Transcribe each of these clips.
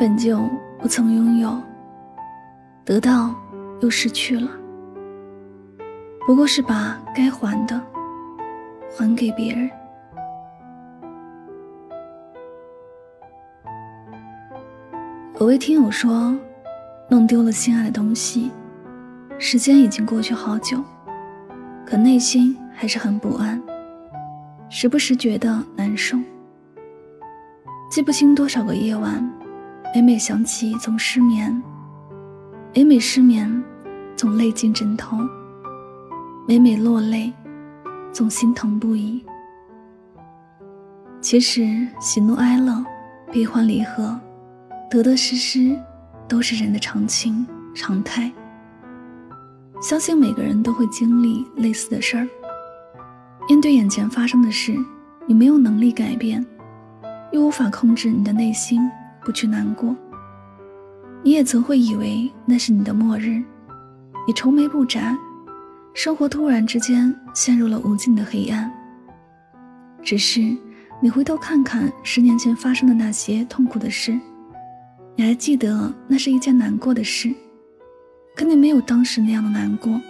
本就不曾拥有，得到又失去了，不过是把该还的还给别人。有位听友说，弄丢了心爱的东西，时间已经过去好久，可内心还是很不安，时不时觉得难受，记不清多少个夜晚。每每想起，总失眠；每每失眠，总泪进枕头；每每落泪，总心疼不已。其实，喜怒哀乐、悲欢离合、得得失失，都是人的常情常态。相信每个人都会经历类似的事儿。面对眼前发生的事，你没有能力改变，又无法控制你的内心。不去难过，你也曾会以为那是你的末日，你愁眉不展，生活突然之间陷入了无尽的黑暗。只是你回头看看十年前发生的那些痛苦的事，你还记得那是一件难过的事，可你没有当时那样的难过，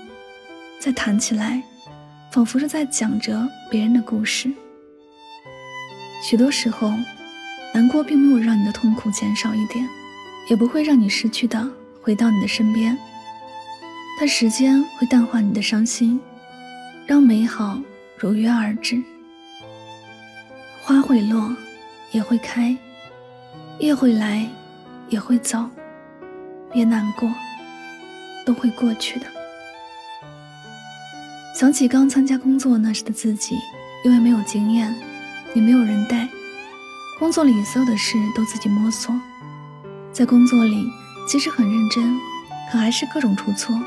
再谈起来，仿佛是在讲着别人的故事。许多时候。难过并没有让你的痛苦减少一点，也不会让你失去的回到你的身边。但时间会淡化你的伤心，让美好如约而至。花会落，也会开；夜会来，也会走。别难过，都会过去的。想起刚参加工作那时的自己，因为没有经验，也没有人带。工作里所有的事都自己摸索，在工作里即使很认真，可还是各种出错。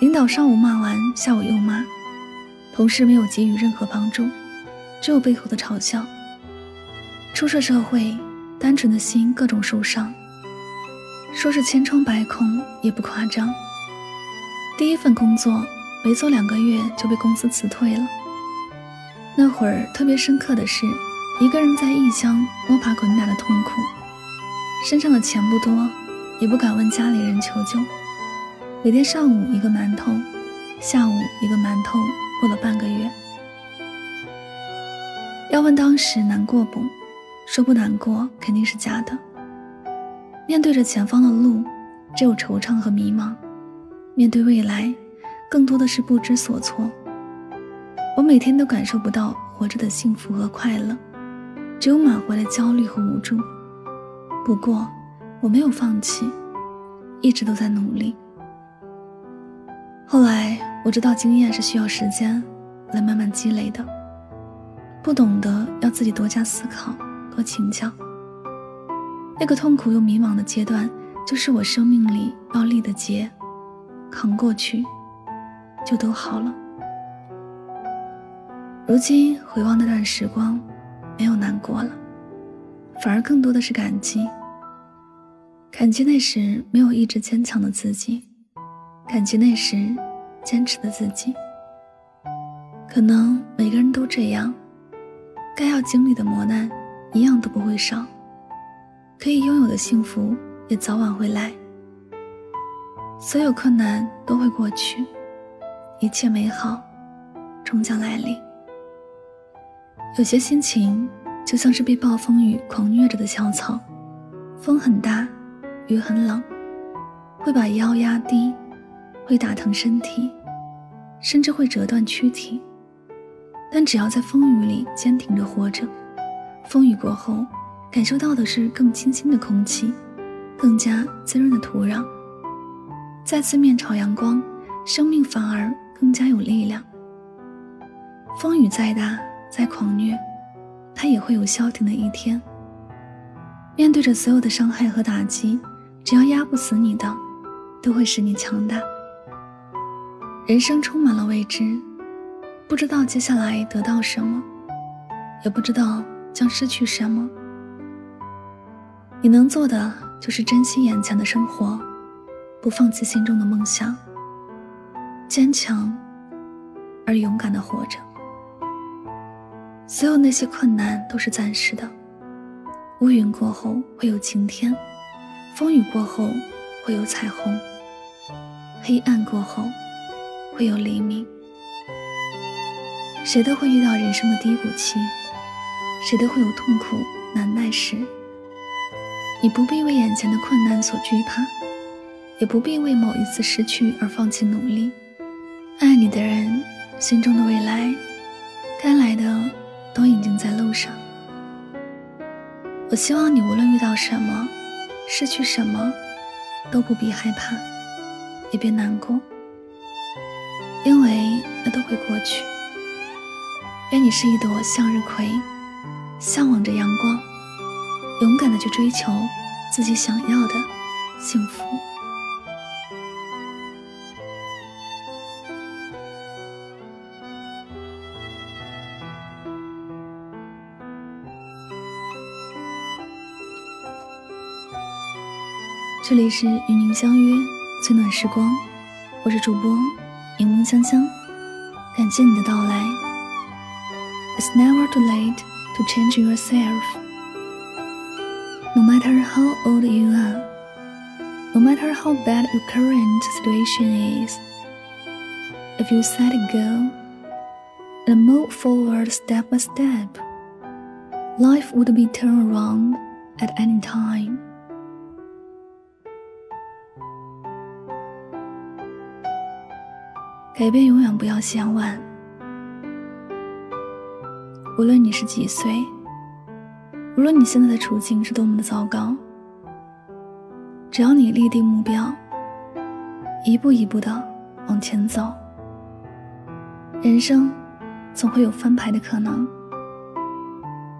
领导上午骂完，下午又骂；同事没有给予任何帮助，只有背后的嘲笑。初涉社会，单纯的心各种受伤，说是千疮百孔也不夸张。第一份工作没做两个月就被公司辞退了，那会儿特别深刻的是。一个人在异乡摸爬滚打的痛苦，身上的钱不多，也不敢问家里人求救。每天上午一个馒头，下午一个馒头，过了半个月。要问当时难过不？说不难过肯定是假的。面对着前方的路，只有惆怅和迷茫；面对未来，更多的是不知所措。我每天都感受不到活着的幸福和快乐。只有满怀的焦虑和无助。不过，我没有放弃，一直都在努力。后来我知道，经验是需要时间来慢慢积累的。不懂得要自己多加思考，多请教。那个痛苦又迷茫的阶段，就是我生命里要立的劫，扛过去，就都好了。如今回望那段时光。没有难过了，反而更多的是感激。感激那时没有意志坚强的自己，感激那时坚持的自己。可能每个人都这样，该要经历的磨难一样都不会少，可以拥有的幸福也早晚会来。所有困难都会过去，一切美好终将来临。有些心情就像是被暴风雨狂虐着的小草，风很大，雨很冷，会把腰压低，会打疼身体，甚至会折断躯体。但只要在风雨里坚挺着活着，风雨过后，感受到的是更清新的空气，更加滋润的土壤，再次面朝阳光，生命反而更加有力量。风雨再大，再狂虐，它也会有消停的一天。面对着所有的伤害和打击，只要压不死你的，都会使你强大。人生充满了未知，不知道接下来得到什么，也不知道将失去什么。你能做的就是珍惜眼前的生活。不放弃心中的梦想，坚强而勇敢的活着。所有那些困难都是暂时的，乌云过后会有晴天，风雨过后会有彩虹，黑暗过后会有黎明。谁都会遇到人生的低谷期，谁都会有痛苦难耐时。你不必为眼前的困难所惧怕。也不必为某一次失去而放弃努力。爱你的人，心中的未来，该来的已经在路上。我希望你无论遇到什么，失去什么，都不必害怕，也别难过，因为那都会过去。愿你是一朵向日葵，向往着阳光，勇敢的去追求自己想要的幸福。这里是与您相约最暖时光，我是主播柠檬香香，感谢你的到来。It's never too late to change yourself. No matter how old you are, no matter how bad your current situation is, if you set a goal and move forward step by step, life would be turned around at any time. 改变永远不要嫌晚。无论你是几岁，无论你现在的处境是多么的糟糕，只要你立定目标，一步一步的往前走，人生总会有翻牌的可能。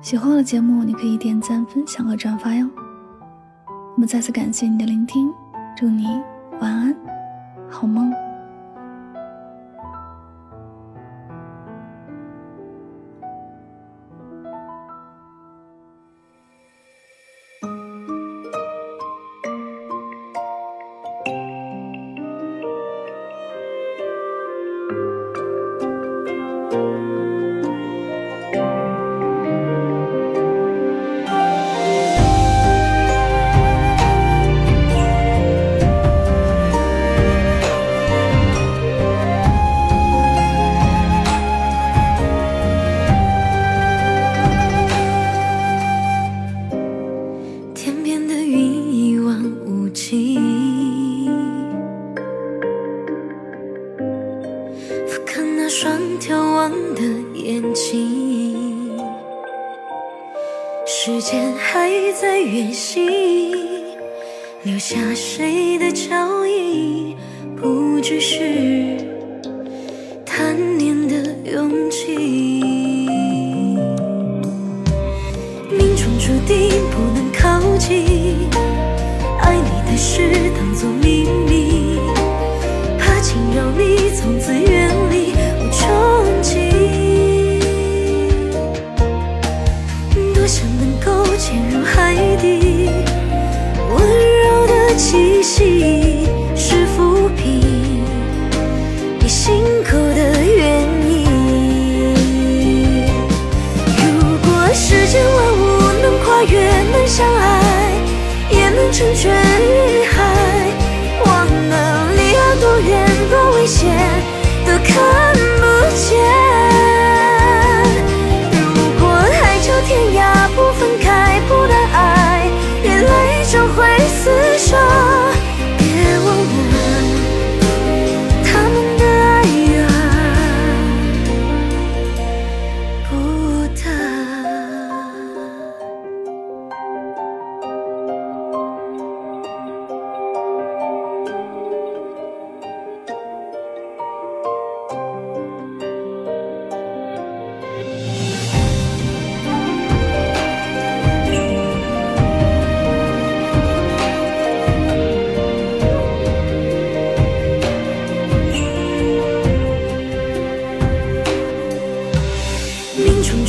喜欢我的节目，你可以点赞、分享和转发哟。我们再次感谢你的聆听，祝你晚安，好梦。下谁的脚印？不只是贪念的勇气。命中注定不能靠近，爱你的事当作秘密，怕惊扰你，从此远离我憧憬。多想能够。潜入海底，温柔气息。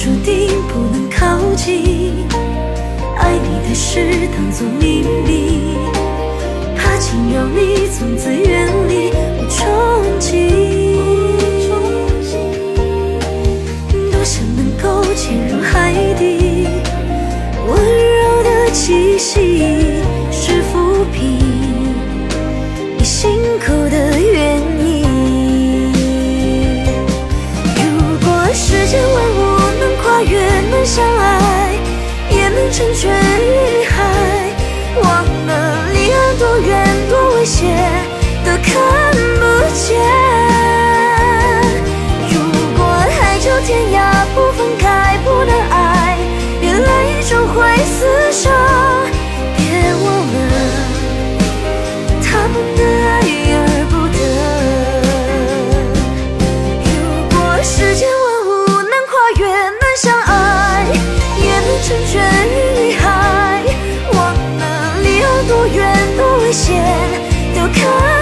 注定不能靠近，爱你的事当做秘密，怕惊扰你，从此远离我憧憬。看不见。如果海角天涯不分开，不能爱，眼来终会厮守。别忘了他们的爱而不得。如果世间万物难跨越，难相爱，也能成全于海。忘了离岸多远多危险，都看。